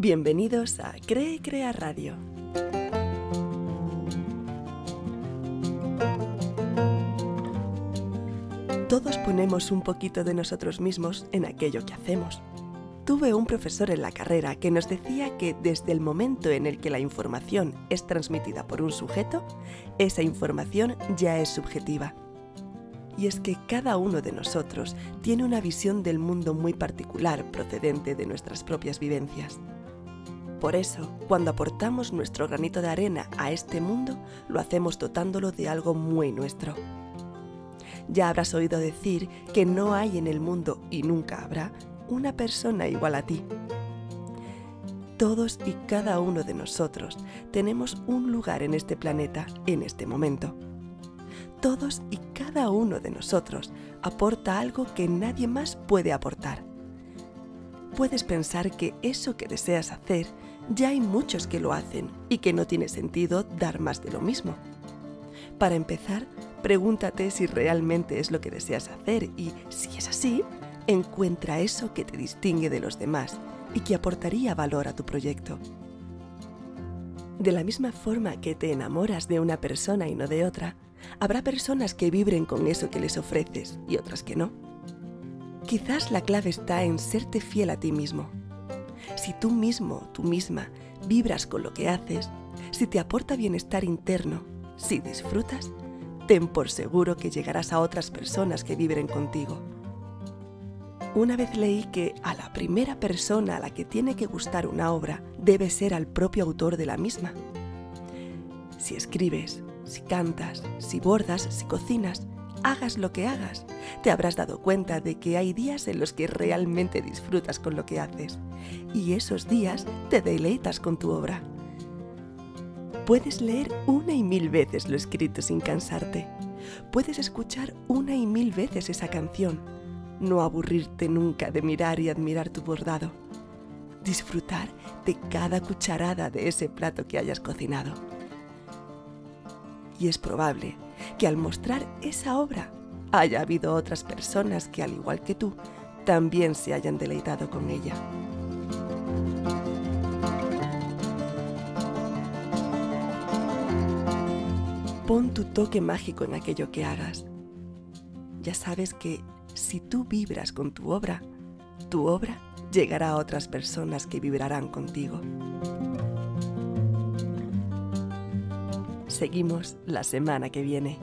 Bienvenidos a Cree Crea Radio. Todos ponemos un poquito de nosotros mismos en aquello que hacemos. Tuve un profesor en la carrera que nos decía que desde el momento en el que la información es transmitida por un sujeto, esa información ya es subjetiva. Y es que cada uno de nosotros tiene una visión del mundo muy particular procedente de nuestras propias vivencias. Por eso, cuando aportamos nuestro granito de arena a este mundo, lo hacemos dotándolo de algo muy nuestro. Ya habrás oído decir que no hay en el mundo, y nunca habrá, una persona igual a ti. Todos y cada uno de nosotros tenemos un lugar en este planeta en este momento. Todos y cada uno de nosotros aporta algo que nadie más puede aportar. Puedes pensar que eso que deseas hacer ya hay muchos que lo hacen y que no tiene sentido dar más de lo mismo. Para empezar, pregúntate si realmente es lo que deseas hacer y, si es así, encuentra eso que te distingue de los demás y que aportaría valor a tu proyecto. De la misma forma que te enamoras de una persona y no de otra, habrá personas que vibren con eso que les ofreces y otras que no. Quizás la clave está en serte fiel a ti mismo. Si tú mismo, tú misma, vibras con lo que haces, si te aporta bienestar interno, si disfrutas, ten por seguro que llegarás a otras personas que vibren contigo. Una vez leí que a la primera persona a la que tiene que gustar una obra debe ser al propio autor de la misma. Si escribes, si cantas, si bordas, si cocinas, hagas lo que hagas, te habrás dado cuenta de que hay días en los que realmente disfrutas con lo que haces y esos días te deleitas con tu obra. Puedes leer una y mil veces lo escrito sin cansarte. Puedes escuchar una y mil veces esa canción no aburrirte nunca de mirar y admirar tu bordado, disfrutar de cada cucharada de ese plato que hayas cocinado. Y es probable que al mostrar esa obra haya habido otras personas que, al igual que tú, también se hayan deleitado con ella. Pon tu toque mágico en aquello que hagas. Ya sabes que si tú vibras con tu obra, tu obra llegará a otras personas que vibrarán contigo. Seguimos la semana que viene.